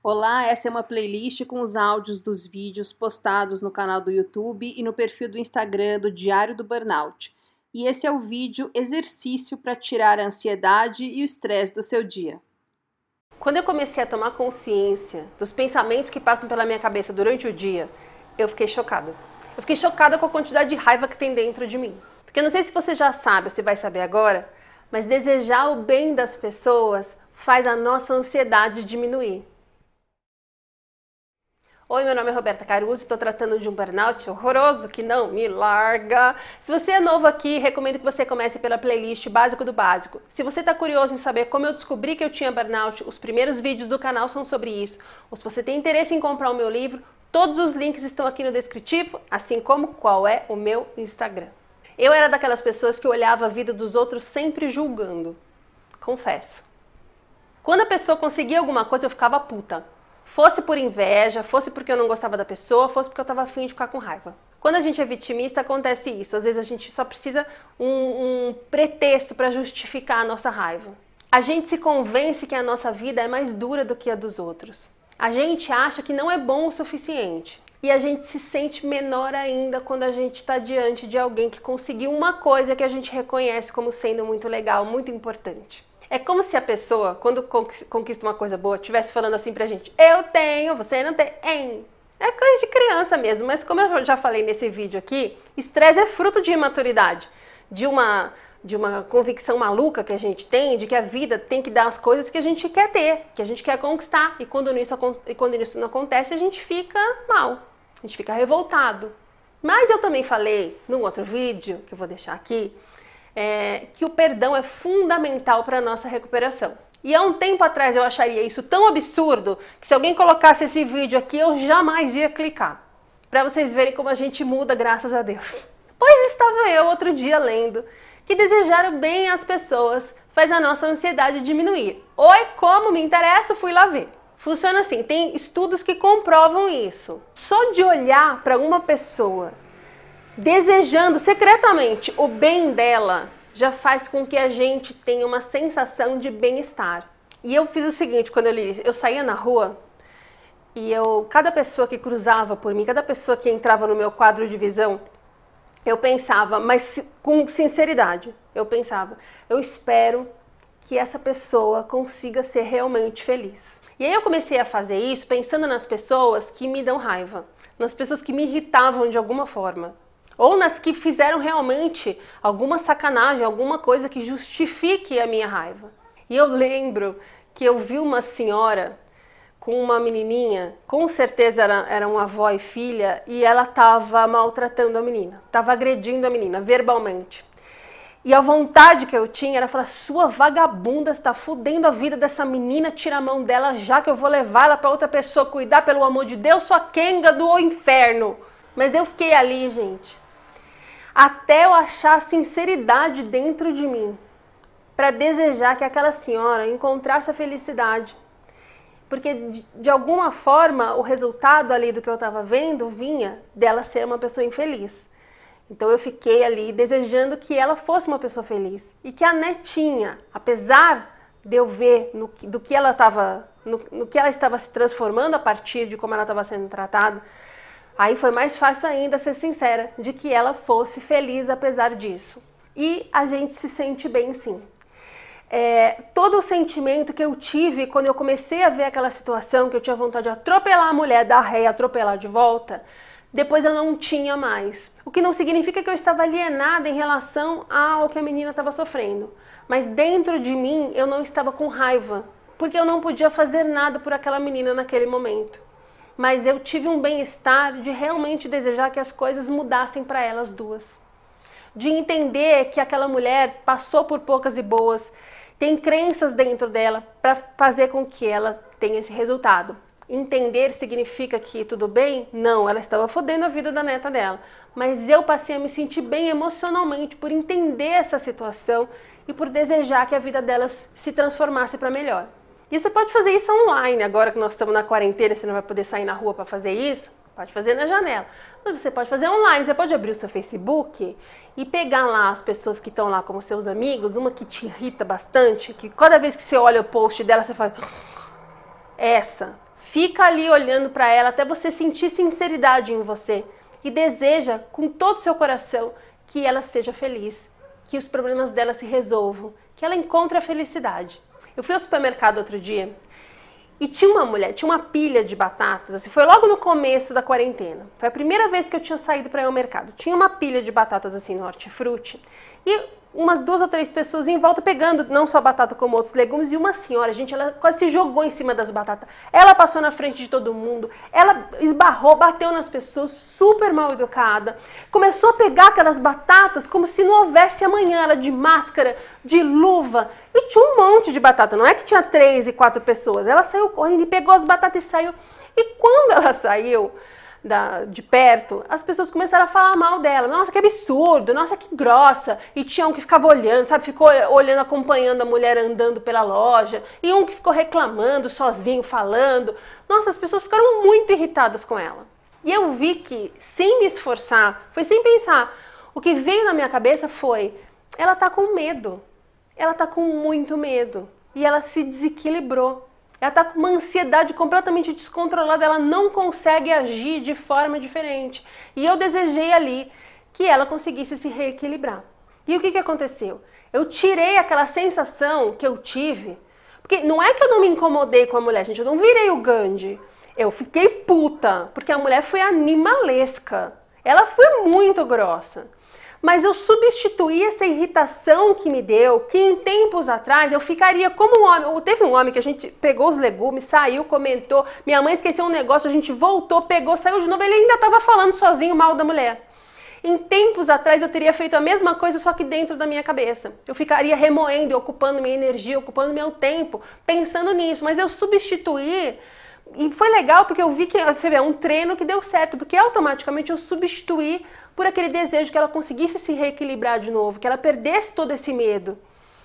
Olá, essa é uma playlist com os áudios dos vídeos postados no canal do YouTube e no perfil do Instagram do Diário do Burnout. E esse é o vídeo exercício para tirar a ansiedade e o estresse do seu dia. Quando eu comecei a tomar consciência dos pensamentos que passam pela minha cabeça durante o dia, eu fiquei chocada. Eu fiquei chocada com a quantidade de raiva que tem dentro de mim. Porque não sei se você já sabe ou se vai saber agora, mas desejar o bem das pessoas faz a nossa ansiedade diminuir. Oi, meu nome é Roberta Caruso, estou tratando de um burnout horroroso que não me larga. Se você é novo aqui, recomendo que você comece pela playlist Básico do Básico. Se você está curioso em saber como eu descobri que eu tinha burnout, os primeiros vídeos do canal são sobre isso. Ou se você tem interesse em comprar o meu livro, todos os links estão aqui no descritivo, assim como qual é o meu Instagram. Eu era daquelas pessoas que olhava a vida dos outros sempre julgando. Confesso. Quando a pessoa conseguia alguma coisa, eu ficava puta. Fosse por inveja, fosse porque eu não gostava da pessoa, fosse porque eu estava afim de ficar com raiva. Quando a gente é vitimista, acontece isso. Às vezes a gente só precisa um, um pretexto para justificar a nossa raiva. A gente se convence que a nossa vida é mais dura do que a dos outros. A gente acha que não é bom o suficiente. E a gente se sente menor ainda quando a gente está diante de alguém que conseguiu uma coisa que a gente reconhece como sendo muito legal, muito importante. É como se a pessoa, quando conquista uma coisa boa, estivesse falando assim pra gente: Eu tenho, você não tem. É coisa de criança mesmo, mas como eu já falei nesse vídeo aqui, estresse é fruto de imaturidade, de uma, de uma convicção maluca que a gente tem de que a vida tem que dar as coisas que a gente quer ter, que a gente quer conquistar. E quando isso, e quando isso não acontece, a gente fica mal, a gente fica revoltado. Mas eu também falei num outro vídeo, que eu vou deixar aqui, é, que o perdão é fundamental para a nossa recuperação. E há um tempo atrás eu acharia isso tão absurdo que se alguém colocasse esse vídeo aqui eu jamais ia clicar. Para vocês verem como a gente muda, graças a Deus. Pois estava eu outro dia lendo que desejar bem às pessoas faz a nossa ansiedade diminuir. Oi, como me interessa, fui lá ver. Funciona assim, tem estudos que comprovam isso. Só de olhar para uma pessoa desejando secretamente o bem dela, já faz com que a gente tenha uma sensação de bem-estar. E eu fiz o seguinte quando eu li, eu saía na rua e eu, cada pessoa que cruzava por mim, cada pessoa que entrava no meu quadro de visão, eu pensava, mas com sinceridade, eu pensava, eu espero que essa pessoa consiga ser realmente feliz. E aí eu comecei a fazer isso pensando nas pessoas que me dão raiva, nas pessoas que me irritavam de alguma forma ou nas que fizeram realmente alguma sacanagem, alguma coisa que justifique a minha raiva. E eu lembro que eu vi uma senhora com uma menininha, com certeza era, era uma avó e filha, e ela estava maltratando a menina, estava agredindo a menina verbalmente. E a vontade que eu tinha era falar: sua vagabunda está fudendo a vida dessa menina, tira a mão dela já que eu vou levar ela para outra pessoa cuidar, pelo amor de Deus, sua quenga do inferno. Mas eu fiquei ali, gente, até eu achar sinceridade dentro de mim para desejar que aquela senhora encontrasse a felicidade. Porque de, de alguma forma o resultado ali do que eu estava vendo vinha dela ser uma pessoa infeliz. Então eu fiquei ali desejando que ela fosse uma pessoa feliz e que a netinha, apesar de eu ver no, do que ela estava, no, no que ela estava se transformando a partir de como ela estava sendo tratada, Aí foi mais fácil ainda ser sincera de que ela fosse feliz apesar disso. E a gente se sente bem sim. É, todo o sentimento que eu tive quando eu comecei a ver aquela situação, que eu tinha vontade de atropelar a mulher, dar ré atropelar de volta, depois eu não tinha mais. O que não significa que eu estava alienada em relação ao que a menina estava sofrendo. Mas dentro de mim eu não estava com raiva, porque eu não podia fazer nada por aquela menina naquele momento mas eu tive um bem-estar de realmente desejar que as coisas mudassem para elas duas. De entender que aquela mulher passou por poucas e boas, tem crenças dentro dela para fazer com que ela tenha esse resultado. Entender significa que tudo bem? Não, ela estava fodendo a vida da neta dela. Mas eu passei a me sentir bem emocionalmente por entender essa situação e por desejar que a vida delas se transformasse para melhor. E você pode fazer isso online, agora que nós estamos na quarentena, você não vai poder sair na rua para fazer isso, pode fazer na janela. Mas você pode fazer online, você pode abrir o seu Facebook e pegar lá as pessoas que estão lá como seus amigos, uma que te irrita bastante, que cada vez que você olha o post dela, você fala, essa, Fica ali olhando para ela até você sentir sinceridade em você e deseja com todo o seu coração que ela seja feliz, que os problemas dela se resolvam, que ela encontre a felicidade. Eu fui ao supermercado outro dia e tinha uma mulher, tinha uma pilha de batatas, assim, foi logo no começo da quarentena. Foi a primeira vez que eu tinha saído para ir ao mercado. Tinha uma pilha de batatas assim no hortifruti. E umas duas ou três pessoas em volta pegando não só batata como outros legumes e uma senhora, gente, ela quase se jogou em cima das batatas. Ela passou na frente de todo mundo, ela esbarrou, bateu nas pessoas, super mal educada. Começou a pegar aquelas batatas como se não houvesse amanhã, ela de máscara, de luva. E tinha um monte de batata, não é que tinha três e quatro pessoas. Ela saiu correndo e pegou as batatas e saiu. E quando ela saiu, da, de perto, as pessoas começaram a falar mal dela. Nossa, que absurdo, nossa, que grossa. E tinha um que ficava olhando, sabe? Ficou olhando, acompanhando a mulher andando pela loja. E um que ficou reclamando, sozinho, falando. Nossa, as pessoas ficaram muito irritadas com ela. E eu vi que, sem me esforçar, foi sem pensar, o que veio na minha cabeça foi: ela tá com medo. Ela tá com muito medo. E ela se desequilibrou. Ela está com uma ansiedade completamente descontrolada, ela não consegue agir de forma diferente. E eu desejei ali que ela conseguisse se reequilibrar. E o que, que aconteceu? Eu tirei aquela sensação que eu tive, porque não é que eu não me incomodei com a mulher, gente, eu não virei o Gandhi. Eu fiquei puta, porque a mulher foi animalesca. Ela foi muito grossa mas eu substituí essa irritação que me deu, que em tempos atrás eu ficaria como um homem. Teve um homem que a gente pegou os legumes, saiu, comentou, minha mãe esqueceu um negócio, a gente voltou, pegou, saiu de novo, ele ainda estava falando sozinho mal da mulher. Em tempos atrás eu teria feito a mesma coisa, só que dentro da minha cabeça. Eu ficaria remoendo, ocupando minha energia, ocupando meu tempo, pensando nisso, mas eu substituí e foi legal porque eu vi que você vê, é um treino que deu certo, porque automaticamente eu substituí por aquele desejo que ela conseguisse se reequilibrar de novo, que ela perdesse todo esse medo,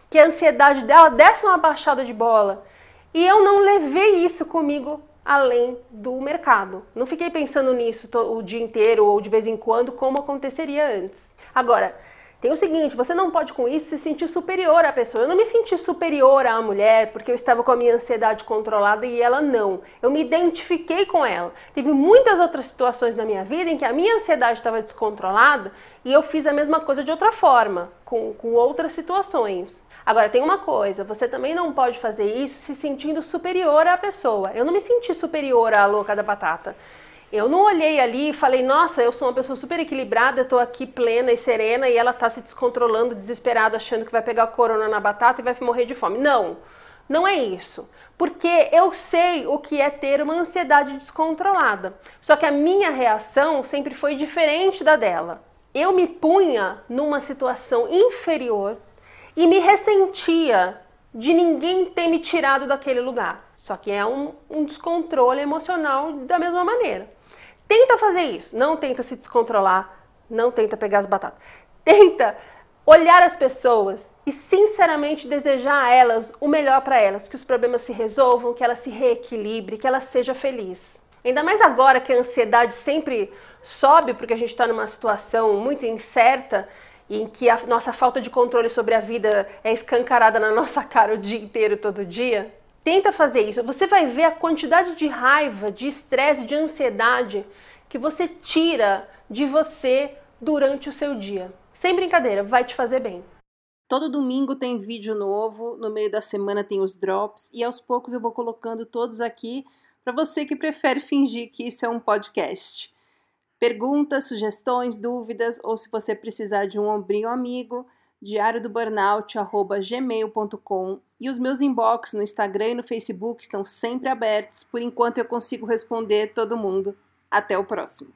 que a ansiedade dela desse uma baixada de bola. E eu não levei isso comigo além do mercado. Não fiquei pensando nisso o dia inteiro ou de vez em quando, como aconteceria antes. Agora, tem o seguinte, você não pode com isso se sentir superior à pessoa. Eu não me senti superior à mulher porque eu estava com a minha ansiedade controlada e ela não. Eu me identifiquei com ela. Teve muitas outras situações na minha vida em que a minha ansiedade estava descontrolada e eu fiz a mesma coisa de outra forma, com, com outras situações. Agora, tem uma coisa, você também não pode fazer isso se sentindo superior à pessoa. Eu não me senti superior à louca da batata. Eu não olhei ali e falei, nossa, eu sou uma pessoa super equilibrada, eu tô aqui plena e serena e ela tá se descontrolando, desesperada, achando que vai pegar corona na batata e vai morrer de fome. Não, não é isso. Porque eu sei o que é ter uma ansiedade descontrolada. Só que a minha reação sempre foi diferente da dela. Eu me punha numa situação inferior e me ressentia de ninguém ter me tirado daquele lugar. Só que é um, um descontrole emocional da mesma maneira. Tenta fazer isso. Não tenta se descontrolar. Não tenta pegar as batatas. Tenta olhar as pessoas e sinceramente desejar a elas o melhor para elas, que os problemas se resolvam, que ela se reequilibre, que ela seja feliz. Ainda mais agora que a ansiedade sempre sobe porque a gente está numa situação muito incerta em que a nossa falta de controle sobre a vida é escancarada na nossa cara o dia inteiro, todo dia. Tenta fazer isso. Você vai ver a quantidade de raiva, de estresse, de ansiedade que você tira de você durante o seu dia. Sem brincadeira, vai te fazer bem. Todo domingo tem vídeo novo, no meio da semana tem os drops e aos poucos eu vou colocando todos aqui para você que prefere fingir que isso é um podcast. Perguntas, sugestões, dúvidas ou se você precisar de um ombrinho amigo, diariodoburnout@gmail.com e os meus inbox no Instagram e no Facebook estão sempre abertos. Por enquanto eu consigo responder todo mundo. Até o próximo.